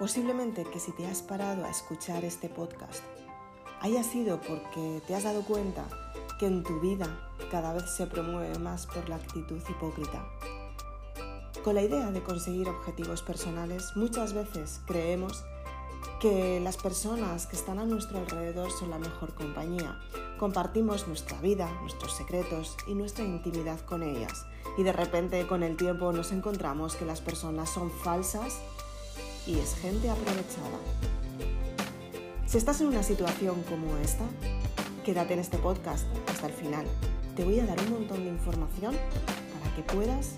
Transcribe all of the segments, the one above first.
Posiblemente que si te has parado a escuchar este podcast haya sido porque te has dado cuenta que en tu vida cada vez se promueve más por la actitud hipócrita. Con la idea de conseguir objetivos personales, muchas veces creemos que las personas que están a nuestro alrededor son la mejor compañía. Compartimos nuestra vida, nuestros secretos y nuestra intimidad con ellas. Y de repente con el tiempo nos encontramos que las personas son falsas y es gente aprovechada. Si estás en una situación como esta, quédate en este podcast hasta el final. Te voy a dar un montón de información para que puedas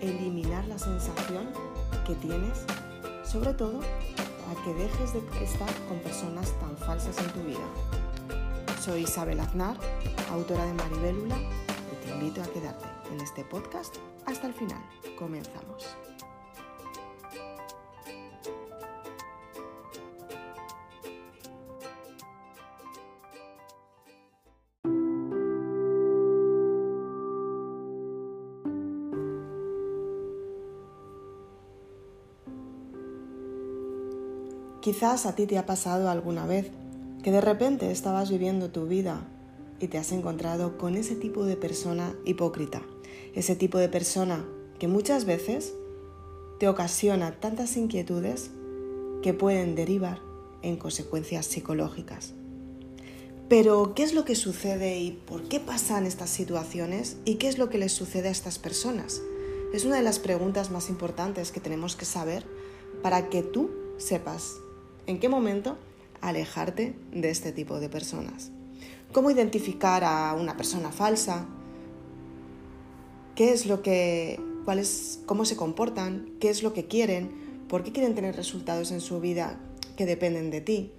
eliminar la sensación que tienes, sobre todo a que dejes de estar con personas tan falsas en tu vida. Soy Isabel Aznar, autora de Maribélula, y te invito a quedarte en este podcast hasta el final. Comenzamos. Quizás a ti te ha pasado alguna vez que de repente estabas viviendo tu vida y te has encontrado con ese tipo de persona hipócrita, ese tipo de persona que muchas veces te ocasiona tantas inquietudes que pueden derivar en consecuencias psicológicas. Pero, ¿qué es lo que sucede y por qué pasan estas situaciones y qué es lo que les sucede a estas personas? Es una de las preguntas más importantes que tenemos que saber para que tú sepas en qué momento alejarte de este tipo de personas. ¿Cómo identificar a una persona falsa? ¿Qué es lo que, cuál cómo se comportan? ¿Qué es lo que quieren? ¿Por qué quieren tener resultados en su vida que dependen de ti?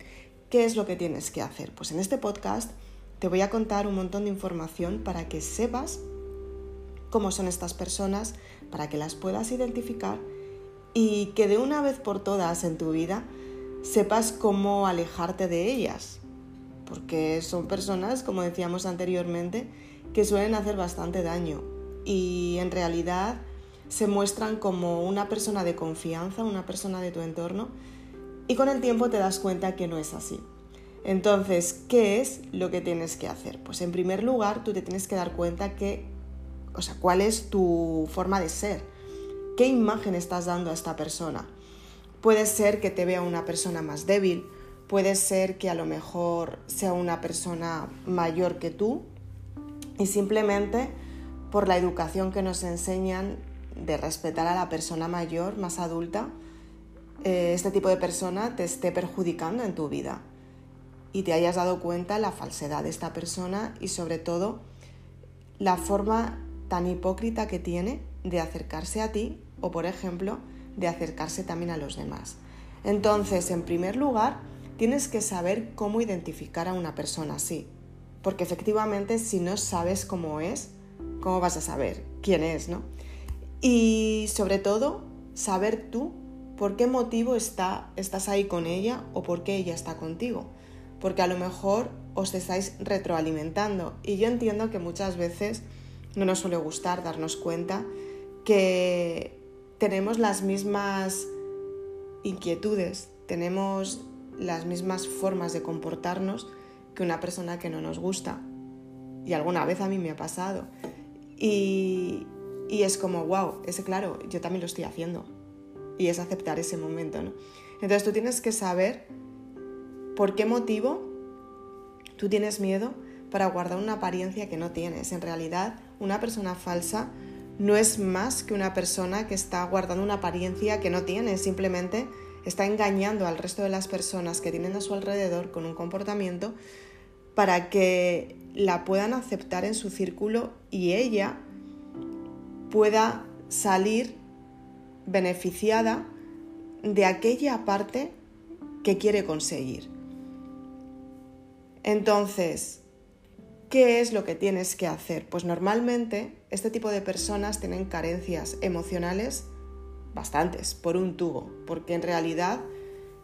¿Qué es lo que tienes que hacer? Pues en este podcast te voy a contar un montón de información para que sepas cómo son estas personas, para que las puedas identificar y que de una vez por todas en tu vida sepas cómo alejarte de ellas, porque son personas, como decíamos anteriormente, que suelen hacer bastante daño y en realidad se muestran como una persona de confianza, una persona de tu entorno y con el tiempo te das cuenta que no es así. Entonces, ¿qué es lo que tienes que hacer? Pues en primer lugar, tú te tienes que dar cuenta que, o sea, cuál es tu forma de ser, qué imagen estás dando a esta persona. Puede ser que te vea una persona más débil, puede ser que a lo mejor sea una persona mayor que tú y simplemente por la educación que nos enseñan de respetar a la persona mayor, más adulta, eh, este tipo de persona te esté perjudicando en tu vida y te hayas dado cuenta la falsedad de esta persona y sobre todo la forma tan hipócrita que tiene de acercarse a ti o por ejemplo de acercarse también a los demás. Entonces, en primer lugar, tienes que saber cómo identificar a una persona así, porque efectivamente si no sabes cómo es, ¿cómo vas a saber quién es, no? Y sobre todo, saber tú por qué motivo está, estás ahí con ella o por qué ella está contigo. Porque a lo mejor os estáis retroalimentando. Y yo entiendo que muchas veces no nos suele gustar darnos cuenta que tenemos las mismas inquietudes, tenemos las mismas formas de comportarnos que una persona que no nos gusta. Y alguna vez a mí me ha pasado. Y, es como, wow, ese claro, yo también lo estoy haciendo. Y es aceptar ese momento, ¿no? Entonces tú tienes que saber por qué motivo tú tienes miedo para guardar una apariencia que no tienes. En realidad, una persona falsa no es más que una persona que está guardando una apariencia que no tiene, simplemente está engañando al resto de las personas que tienen a su alrededor con un comportamiento para que la puedan aceptar en su círculo y ella pueda salir beneficiada de aquella parte que quiere conseguir. Entonces, ¿Qué es lo que tienes que hacer? Pues normalmente este tipo de personas tienen carencias emocionales bastantes, por un tubo, porque en realidad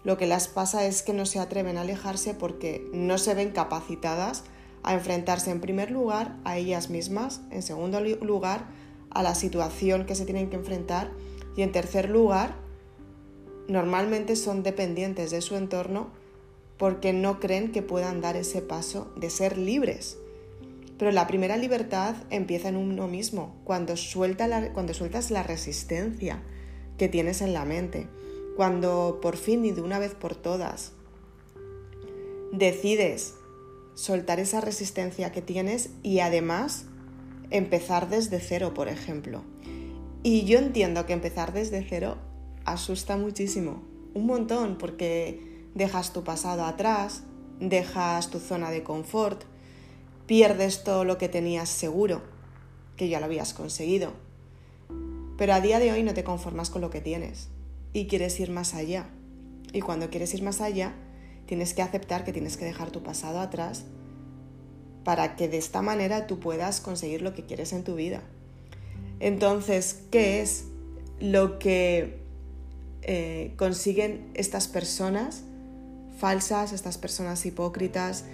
lo que las pasa es que no se atreven a alejarse porque no se ven capacitadas a enfrentarse en primer lugar a ellas mismas, en segundo lugar a la situación que se tienen que enfrentar y en tercer lugar normalmente son dependientes de su entorno porque no creen que puedan dar ese paso de ser libres. Pero la primera libertad empieza en uno mismo, cuando, cuando sueltas la resistencia que tienes en la mente, cuando por fin y de una vez por todas decides soltar esa resistencia que tienes y además empezar desde cero, por ejemplo. Y yo entiendo que empezar desde cero asusta muchísimo, un montón, porque dejas tu pasado atrás, dejas tu zona de confort, pierdes todo lo que tenías seguro, que ya lo habías conseguido. Pero a día de hoy no te conformas con lo que tienes y quieres ir más allá. Y cuando quieres ir más allá, tienes que aceptar que tienes que dejar tu pasado atrás para que de esta manera tú puedas conseguir lo que quieres en tu vida. Entonces, ¿qué es lo que eh, consiguen estas personas falsas, estas personas hipócritas,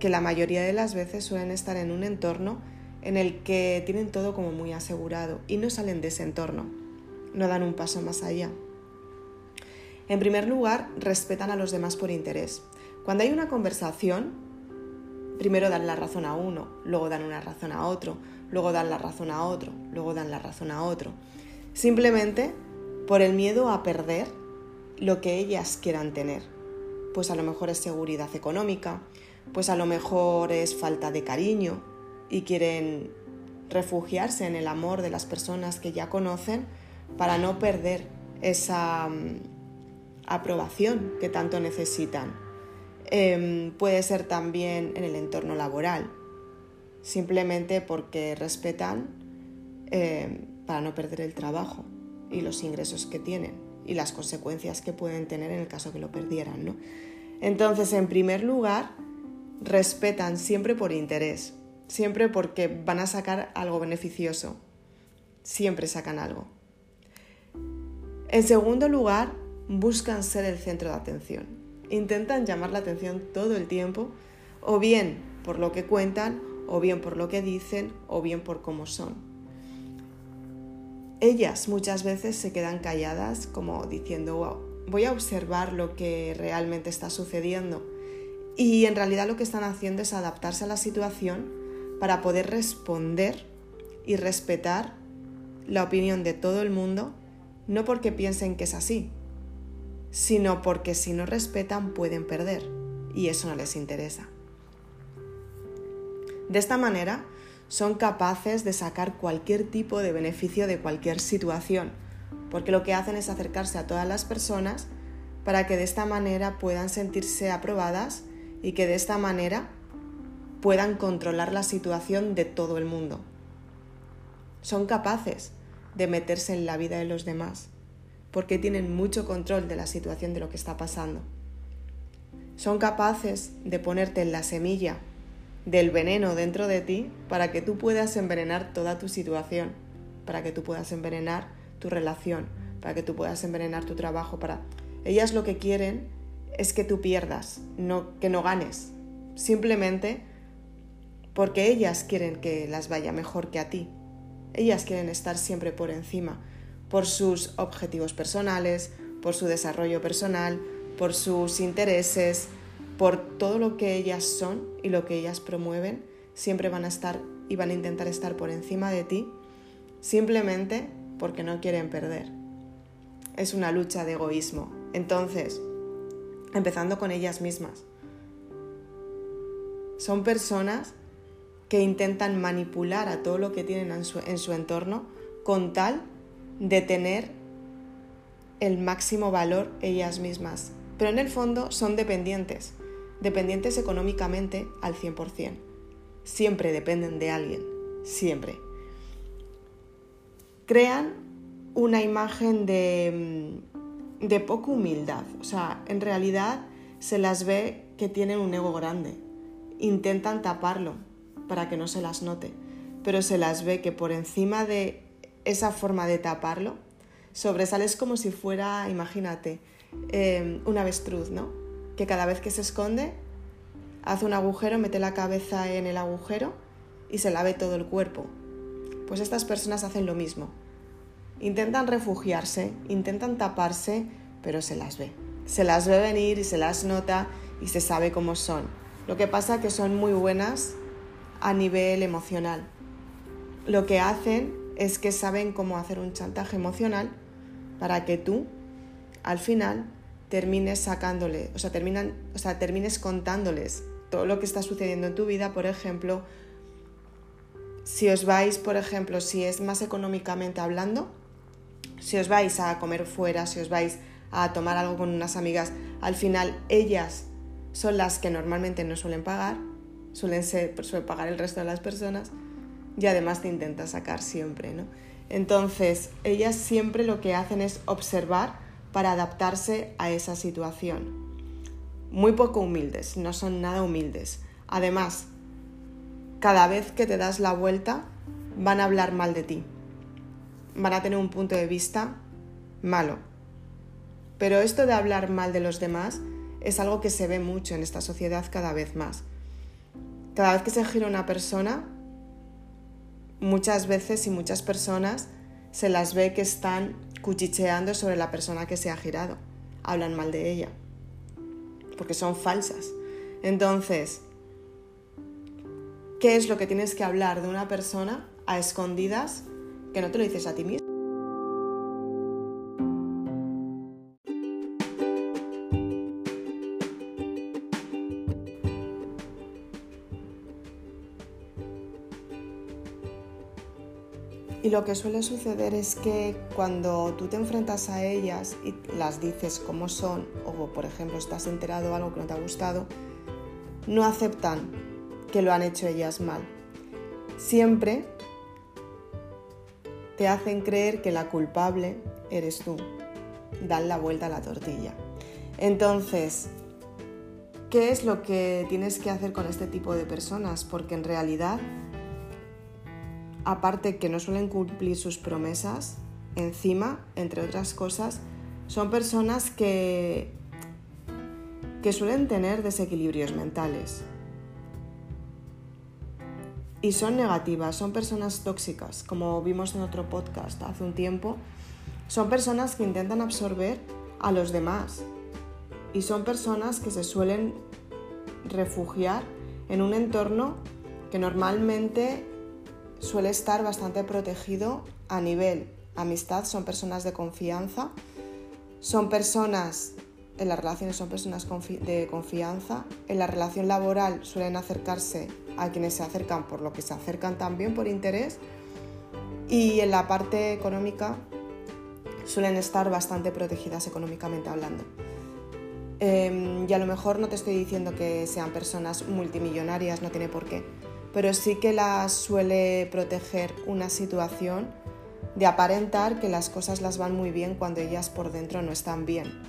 que la mayoría de las veces suelen estar en un entorno en el que tienen todo como muy asegurado y no salen de ese entorno, no dan un paso más allá. En primer lugar, respetan a los demás por interés. Cuando hay una conversación, primero dan la razón a uno, luego dan una razón a otro, luego dan la razón a otro, luego dan la razón a otro. Simplemente por el miedo a perder lo que ellas quieran tener. Pues a lo mejor es seguridad económica, pues a lo mejor es falta de cariño y quieren refugiarse en el amor de las personas que ya conocen para no perder esa mm, aprobación que tanto necesitan. Em, puede ser también en el entorno laboral, simplemente porque respetan em, para no perder el trabajo y los ingresos que tienen y las consecuencias que pueden tener en el caso que lo perdieran. ¿no? Entonces, en primer lugar, respetan siempre por interés, siempre porque van a sacar algo beneficioso, siempre sacan algo. En segundo lugar, buscan ser el centro de atención. Intentan llamar la atención todo el tiempo, o bien por lo que cuentan, o bien por lo que dicen, o bien por cómo son. Ellas muchas veces se quedan calladas como diciendo, wow, voy a observar lo que realmente está sucediendo. Y en realidad lo que están haciendo es adaptarse a la situación para poder responder y respetar la opinión de todo el mundo, no porque piensen que es así, sino porque si no respetan pueden perder y eso no les interesa. De esta manera, son capaces de sacar cualquier tipo de beneficio de cualquier situación, porque lo que hacen es acercarse a todas las personas para que de esta manera puedan sentirse aprobadas y que de esta manera puedan controlar la situación de todo el mundo. Son capaces de meterse en la vida de los demás porque tienen mucho control de la situación de lo que está pasando. Son capaces de ponerte en la semilla del veneno dentro de ti para que tú puedas envenenar toda tu situación, para que tú puedas envenenar tu relación, para que tú puedas envenenar tu trabajo, para ellas lo que quieren es que tú pierdas, que no ganes, simplemente porque ellas quieren que las vaya mejor que a ti. Ellas quieren estar siempre por encima por sus objetivos personales, por su desarrollo personal, por sus intereses, por todo lo que ellas son y lo que ellas promueven, siempre van a estar y van a intentar estar por encima de ti, simplemente porque no quieren perder. Es una lucha de egoísmo. Entonces, empezando con ellas mismas. Son personas que intentan manipular a todo lo que tienen en su, en su entorno con tal de tener el máximo valor ellas mismas. Pero en el fondo son dependientes, dependientes económicamente al 100%. Siempre dependen de alguien, siempre. Crean una imagen de, mm, de poca humildad, o sea, en realidad se las ve que tienen un ego grande. Intentan taparlo para que no se las note, pero se las ve que por encima de esa forma de taparlo, sobresales como si fuera, imagínate, eh, un avestruz, ¿no? Que cada vez que se esconde, hace un agujero, mete la cabeza en el agujero y se la ve todo el cuerpo. Pues estas personas hacen lo mismo. Intentan refugiarse, intentan taparse pero se las ve. Se las ve venir y se las nota y se sabe cómo son. Lo que pasa es que son muy buenas a nivel emocional. Lo que hacen es que saben cómo hacer un chantaje emocional para que tú, al final, termines sacándole, o sea, terminan, o sea, termines contándoles todo lo que está sucediendo en tu vida, por ejemplo, si os vais, por ejemplo, si es más económicamente hablando, si os vais a comer fuera, si os vais a tomar algo con unas amigas, al final ellas son las que normalmente no suelen pagar, suelen, ser, pagar el resto de las personas y además te intentan sacar siempre, ¿no? Entonces, ellas siempre lo que hacen es observar para adaptarse a esa situación. Muy poco humildes, no son nada humildes. Además, cada vez que te das la vuelta, van a hablar mal de ti. Van a tener un punto de vista malo. Pero esto de hablar mal de los demás es algo que se ve mucho en esta sociedad cada vez más. Cada vez que se gira una persona, muchas veces y muchas personas se las ve que están cuchicheando sobre la persona que se ha girado. Hablan mal de ella. Porque son falsas. Entonces, ¿qué es lo que tienes que hablar de una persona a escondidas que no te lo dices a ti mismo? Y lo que suele suceder es que cuando tú te enfrentas a ellas y las dices cómo son, o por ejemplo estás enterado de algo que no te ha gustado, no aceptan que lo han hecho ellas mal. Siempre te hacen creer que la culpable eres tú. Dan la vuelta a la tortilla. Entonces, ¿qué es lo que tienes que hacer con este tipo de personas? Porque en realidad aparte que no suelen cumplir sus promesas, encima, entre otras cosas, son personas que, que suelen tener desequilibrios mentales. Y son negativas, son personas tóxicas, como vimos en otro podcast hace un tiempo. Son personas que intentan absorber a los demás. Y son personas que se suelen refugiar en un entorno que normalmente suele estar bastante protegido a nivel amistad, son personas de confianza, son personas, en las relaciones son personas de confianza, en la relación laboral suelen acercarse a quienes se acercan por lo que se acercan también por interés y en la parte económica suelen estar bastante protegidas económicamente hablando. Em, y a lo mejor no te estoy diciendo que sean personas multimillonarias, no tiene por qué, pero sí que las suele proteger una situación de aparentar que las cosas las van muy bien cuando ellas por dentro no están bien.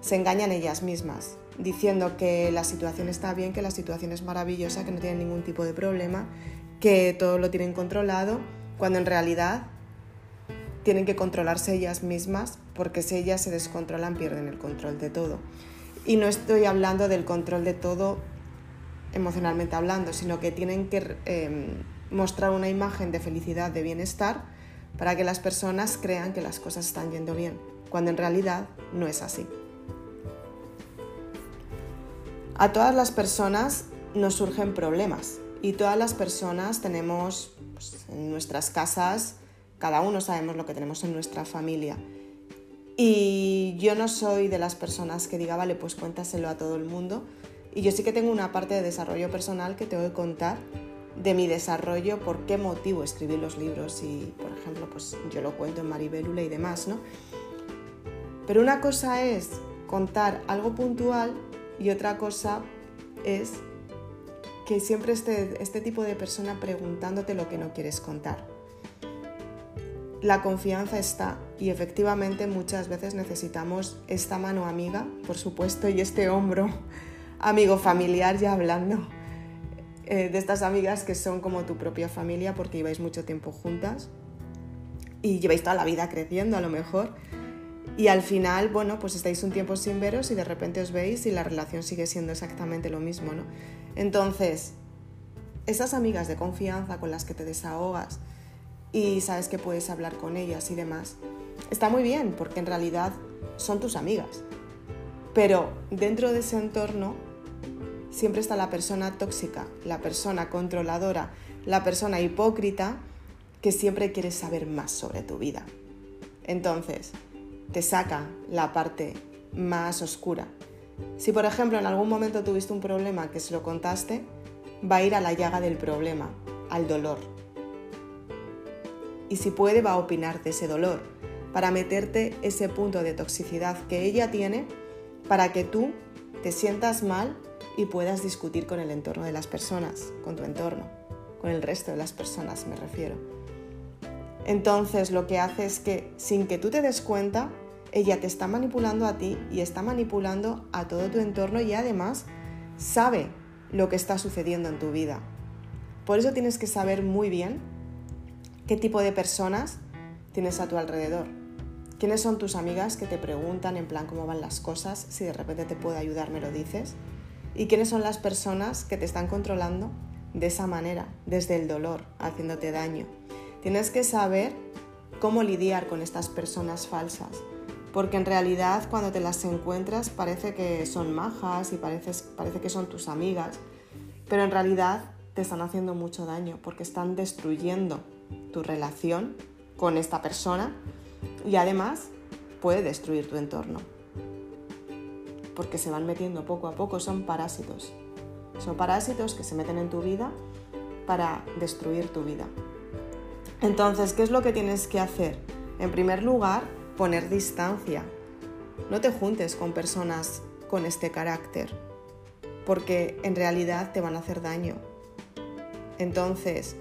Se engañan ellas mismas, diciendo que la situación está bien, que la situación es maravillosa, que no tienen ningún tipo de problema, que todo lo tienen controlado, cuando en realidad tienen que controlarse ellas mismas, porque si ellas se descontrolan pierden el control de todo. Y no estoy hablando del control de todo emocionalmente hablando, sino que tienen que em, mostrar una imagen de felicidad, de bienestar, para que las personas crean que las cosas están yendo bien, cuando en realidad no es así. A todas las personas nos surgen problemas y todas las personas tenemos pues, en nuestras casas, cada uno sabemos lo que tenemos en nuestra familia. Y yo no soy de las personas que diga, vale, pues cuéntaselo a todo el mundo, y yo sí que tengo una parte de desarrollo personal que te voy a contar de mi desarrollo, por qué motivo escribí los libros y, por ejemplo, pues yo lo cuento en Maribelula y demás, ¿no? Pero una cosa es contar algo puntual y otra cosa es que siempre esté este tipo de persona preguntándote lo que no quieres contar. La confianza está y efectivamente muchas veces necesitamos esta mano amiga, por supuesto, y este hombro amigo familiar ya hablando eh, de estas amigas que son como tu propia familia porque lleváis mucho tiempo juntas y lleváis toda la vida creciendo a lo mejor. Y al final, bueno, pues estáis un tiempo sin veros y de repente os veis y la relación sigue siendo exactamente lo mismo, ¿no? Entonces, esas amigas de confianza con las que te desahogas y sabes que puedes hablar con ellas y demás, está muy bien porque en realidad son tus amigas. Pero dentro de ese entorno siempre está la persona tóxica, la persona controladora, la persona hipócrita que siempre quiere saber más sobre tu vida. Entonces, te saca la parte más oscura. Si por ejemplo en algún momento tuviste un problema que se lo contaste, va a ir a la llaga del problema, al dolor. Y si puede, va a opinar de ese dolor, para meterte ese punto de toxicidad que ella tiene, para que tú te sientas mal y puedas discutir con el entorno de las personas, con tu entorno, con el resto de las personas me refiero. Entonces lo que hace es que sin que tú te des cuenta, ella te está manipulando a ti y está manipulando a todo tu entorno y además sabe lo que está sucediendo en tu vida. Por eso tienes que saber muy bien qué tipo de personas tienes a tu alrededor. ¿Quiénes son tus amigas que te preguntan en plan cómo van las cosas? Si de repente te puede ayudar, me lo dices. ¿Y quiénes son las personas que te están controlando de esa manera, desde el dolor, haciéndote daño? Tienes que saber cómo lidiar con estas personas falsas, porque en realidad cuando te las encuentras parece que son majas y parece, que son tus amigas, pero en realidad te están haciendo mucho daño porque están destruyendo tu relación con esta persona y además puede destruir tu entorno. Porque se van metiendo poco a poco, son parásitos. Son parásitos que se meten en tu vida para destruir tu vida. Entonces, ¿qué es lo que tienes que hacer? En primer lugar, poner distancia. No te juntes con personas con este carácter, porque en realidad te van a hacer daño. Entonces,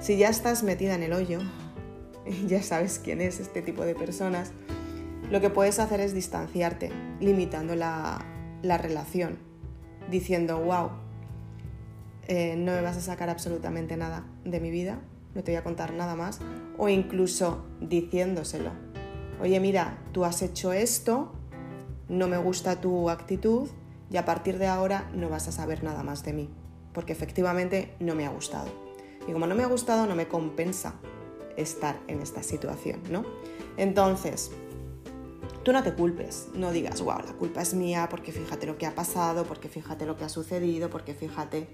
si ya estás metida en el hoyo, ya sabes quién es este tipo de personas, lo que puedes hacer es distanciarte, limitando la, relación, diciendo, wow, eh, no me vas a sacar absolutamente nada de mi vida, no te voy a contar nada más, o incluso diciéndoselo oye mira, tú has hecho esto, no me gusta tu actitud y a partir de ahora no vas a saber nada más de mí, porque efectivamente no me ha gustado. Y como no me ha gustado, no me compensa estar en esta situación, ¿no? Entonces, tú no te culpes, no digas, wow, la culpa es mía porque fíjate lo que ha pasado, porque fíjate lo que ha sucedido, porque fíjate...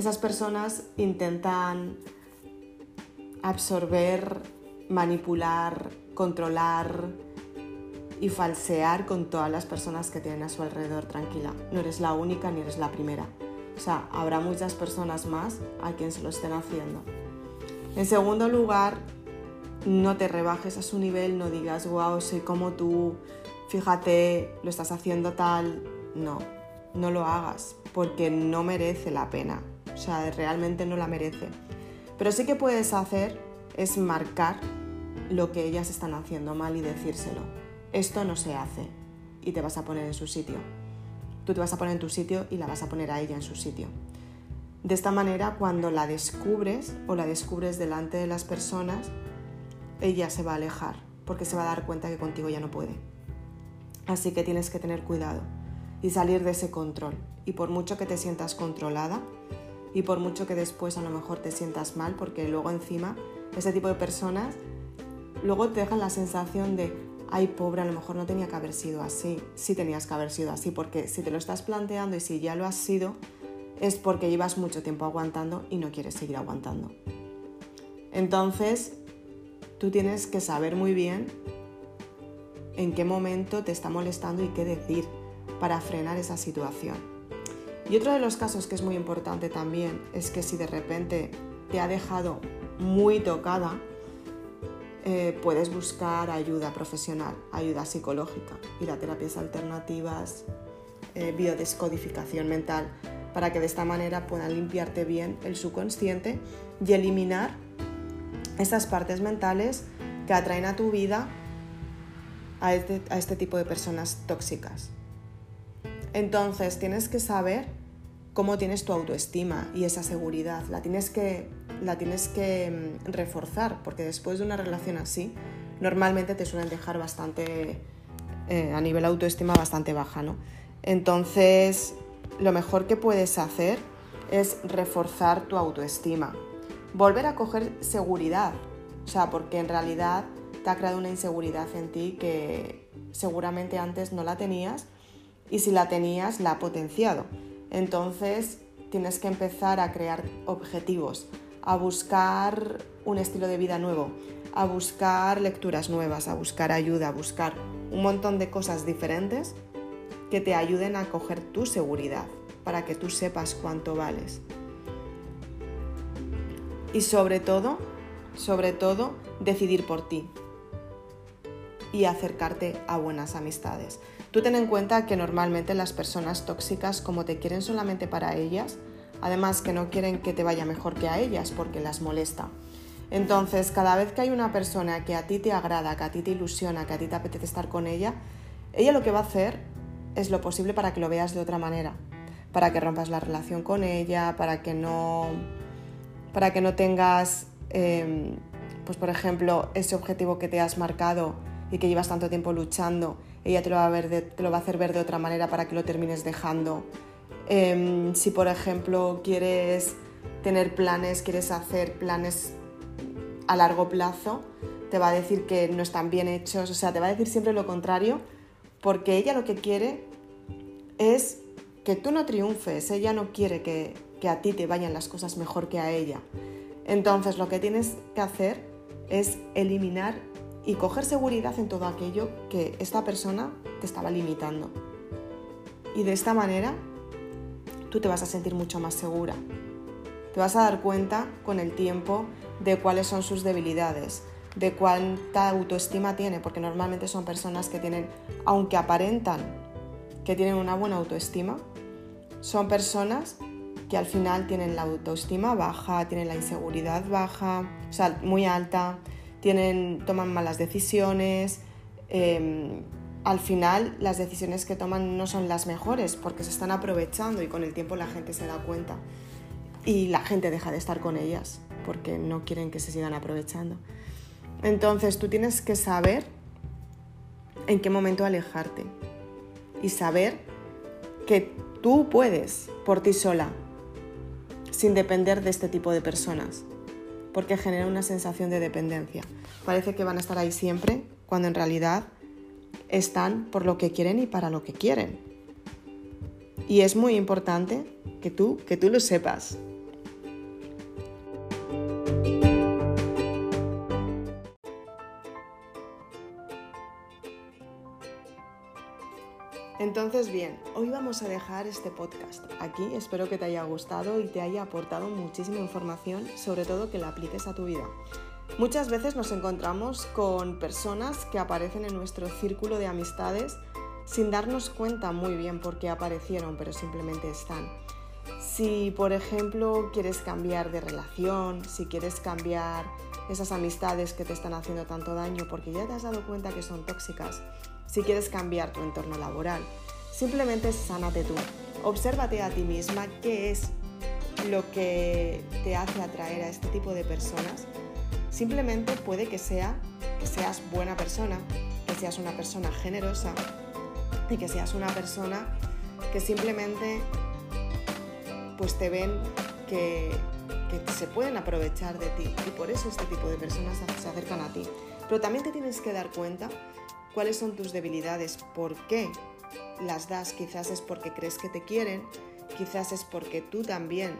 Esas personas intentan absorber manipular, controlar y falsear con todas las personas que tienen a su alrededor. Tranquila, no eres la única ni eres la primera. O sea, habrá muchas personas más a quien se lo estén haciendo. En segundo lugar, no te rebajes a su nivel, no digas, wow, soy como tú, fíjate, lo estás haciendo tal. No, no lo hagas, porque no merece la pena. O sea, realmente no la merece. Pero sí que puedes hacer es marcar lo que ellas están haciendo mal y decírselo. Esto no se hace y te vas a poner en su sitio. Tú te vas a poner en tu sitio y la vas a poner a ella en su sitio. De esta manera, cuando la descubres o la descubres delante de las personas, ella se va a alejar porque se va a dar cuenta que contigo ya no puede. Así que tienes que tener cuidado y salir de ese control. Y por mucho que te sientas controlada y por mucho que después a lo mejor te sientas mal, porque luego encima ese tipo de personas luego te dejan la sensación de, ay pobre, a lo mejor no tenía que haber sido así, sí tenías que haber sido así, porque si te lo estás planteando y si ya lo has sido, es porque llevas mucho tiempo aguantando y no quieres seguir aguantando. Entonces, tú tienes que saber muy bien en qué momento te está molestando y qué decir para frenar esa situación. Y otro de los casos que es muy importante también es que si de repente te ha dejado muy tocada, eh, puedes buscar ayuda profesional, ayuda psicológica, ir a terapias alternativas, eh, biodescodificación mental, para que de esta manera puedan limpiarte bien el subconsciente y eliminar esas partes mentales que atraen a tu vida a este, a este tipo de personas tóxicas. Entonces tienes que saber cómo tienes tu autoestima y esa seguridad. La tienes que la tienes que mm, reforzar, porque después de una relación así, normalmente te suelen dejar bastante, eh, a nivel autoestima, bastante baja, ¿no? Entonces, lo mejor que puedes hacer es reforzar tu autoestima, volver a coger seguridad, o sea, porque en realidad te ha creado una inseguridad en ti que, seguramente antes no la tenías y si la tenías la ha potenciado. Entonces tienes que empezar a crear objetivos, a buscar un estilo de vida nuevo, a buscar lecturas nuevas, a buscar ayuda, a buscar un montón de cosas diferentes que te ayuden a coger tu seguridad para que tú sepas cuánto vales. Y sobre todo, sobre todo, decidir por ti y acercarte a buenas amistades. Tú ten en cuenta que normalmente las personas tóxicas, como te quieren solamente para ellas, además que no quieren que te vaya mejor que a ellas porque las molesta. Entonces, cada vez que hay una persona que a ti te agrada, que a ti te ilusiona, que a ti te apetece estar con ella, ella lo que va a hacer es lo posible para que lo veas de otra manera, para que rompas la relación con ella, para que no, para que no tengas, em, pues por ejemplo, ese objetivo que te has marcado y que llevas tanto tiempo luchando, ella te lo va a, ver te lo va a hacer ver de otra manera para que lo termines dejando. Em, si por ejemplo quieres tener planes, quieres hacer planes a largo plazo, te va a decir que no están bien hechos, o sea, te va a decir siempre lo contrario, porque ella lo que quiere es que tú no triunfes, ella no quiere que, que a ti te vayan las cosas mejor que a ella. Entonces lo que tienes que hacer es eliminar y coger seguridad en todo aquello que esta persona te estaba limitando. Y de esta manera tú te vas a sentir mucho más segura. Te vas a dar cuenta con el tiempo de cuáles son sus debilidades, de cuánta autoestima tiene, porque normalmente son personas que tienen, aunque aparentan que tienen una buena autoestima, son personas que al final tienen la autoestima baja, tienen la inseguridad baja, o sea, muy alta, toman malas decisiones. Em, al final las decisiones que toman no son las mejores porque se están aprovechando y con el tiempo la gente se da cuenta y la gente deja de estar con ellas porque no quieren que se sigan aprovechando. Entonces tú tienes que saber en qué momento alejarte y saber que tú puedes por ti sola sin depender de este tipo de personas porque genera una sensación de dependencia. Parece que van a estar ahí siempre cuando en realidad están por lo que quieren y para lo que quieren. Y es muy importante que tú, que tú lo sepas. Entonces, bien, hoy vamos a dejar este podcast aquí. Espero que te haya gustado y te haya aportado muchísima información, sobre todo que la apliques a tu vida. Muchas veces nos encontramos con personas que aparecen en nuestro círculo de amistades sin darnos cuenta muy bien por qué aparecieron, pero simplemente están. Si, por ejemplo, quieres cambiar de relación, si quieres cambiar esas amistades que te están haciendo tanto daño porque ya te has dado cuenta que son tóxicas, si quieres cambiar tu entorno laboral. Simplemente sánate tú. Obsérvate a ti misma qué es lo que te hace atraer a este tipo de personas. Simplemente puede que sea que seas buena persona, que seas una persona generosa y que seas una persona que simplemente pues te ven que, que se pueden aprovechar de ti y por eso este tipo de personas se acercan a ti. Pero también te tienes que dar cuenta cuáles son tus debilidades, por qué las das. Quizás es porque crees que te quieren, quizás es porque tú también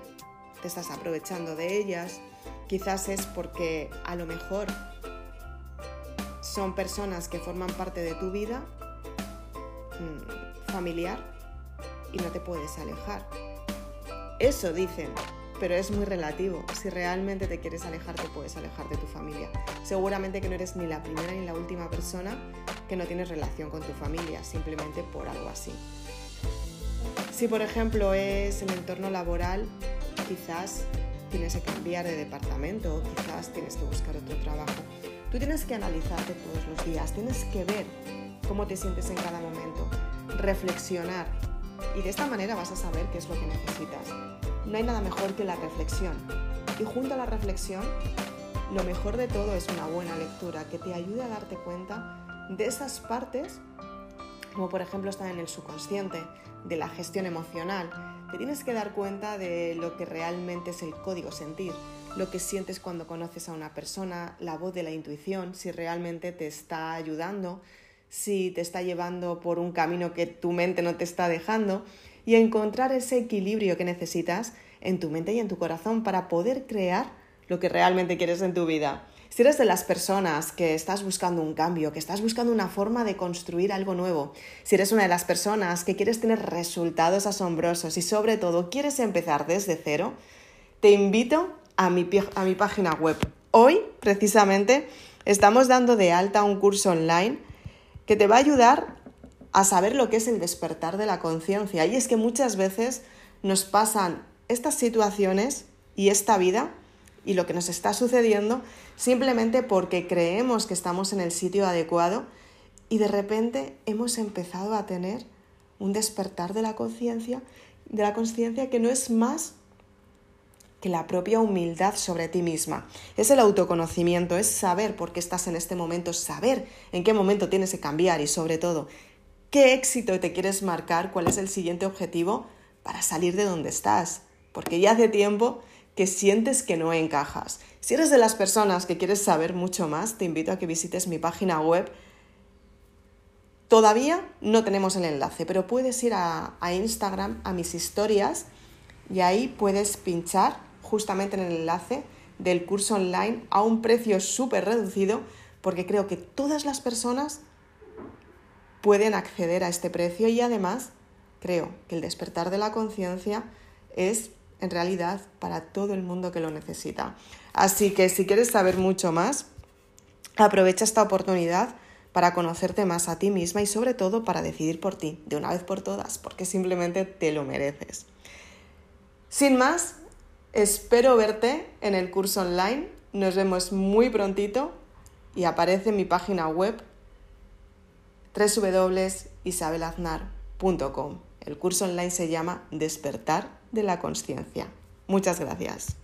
te estás aprovechando de ellas, quizás es porque a lo mejor son personas que forman parte de tu vida mm, familiar y no te puedes alejar. Eso dicen, pero es muy relativo. Si realmente te quieres alejar, te puedes alejar de tu familia. Seguramente que no eres ni la primera ni la última persona que no tienes relación con tu familia, simplemente por algo así. Si por ejemplo es el entorno laboral, quizás tienes que cambiar de departamento quizás tienes que buscar otro trabajo. Tú tienes que analizarte todos los días, tienes que ver cómo te sientes en cada momento, reflexionar y de esta manera vas a saber qué es lo que necesitas. No hay nada mejor que la reflexión. Y junto a la reflexión, lo mejor de todo es una buena lectura que te ayude a darte cuenta de esas partes, como por ejemplo están en el subconsciente, de la gestión emocional. Te tienes que dar cuenta de lo que realmente es el código sentir, lo que sientes cuando conoces a una persona, la voz de la intuición, si realmente te está ayudando, si te está llevando por un camino que tu mente no te está dejando y encontrar ese equilibrio que necesitas en tu mente y en tu corazón para poder crear lo que realmente quieres en tu vida. Si eres de las personas que estás buscando un cambio, que estás buscando una forma de construir algo nuevo, si eres una de las personas que quieres tener resultados asombrosos y sobre todo quieres empezar desde cero, te invito a mi, a mi página web. Hoy, precisamente, estamos dando de alta un curso online que te va a ayudar a saber lo que es el despertar de la conciencia. Y es que muchas veces nos pasan estas situaciones y esta vida y lo que nos está sucediendo simplemente porque creemos que estamos en el sitio adecuado y de repente hemos empezado a tener un despertar de la conciencia, de la conciencia que no es más que la propia humildad sobre ti misma. Es el autoconocimiento, es saber por qué estás en este momento, saber en qué momento tienes que cambiar y sobre todo qué éxito te quieres marcar, cuál es el siguiente objetivo para salir de donde estás. Porque ya hace tiempo que sientes que no encajas. Si eres de las personas que quieres saber mucho más, te invito a que visites mi página web. Todavía no tenemos el enlace, pero puedes ir a, Instagram, a mis historias, y ahí puedes pinchar justamente en el enlace del curso online a un precio súper reducido, porque creo que todas las personas pueden acceder a este precio y además creo que el despertar de la conciencia es en realidad para todo el mundo que lo necesita. Así que si quieres saber mucho más, aprovecha esta oportunidad para conocerte más a ti misma y sobre todo para decidir por ti, de una vez por todas, porque simplemente te lo mereces. Sin más, espero verte en el curso online. Nos vemos muy prontito y aparece en mi página web www.isabelaznar.com. El curso online se llama Despertar de la conciencia. Muchas gracias.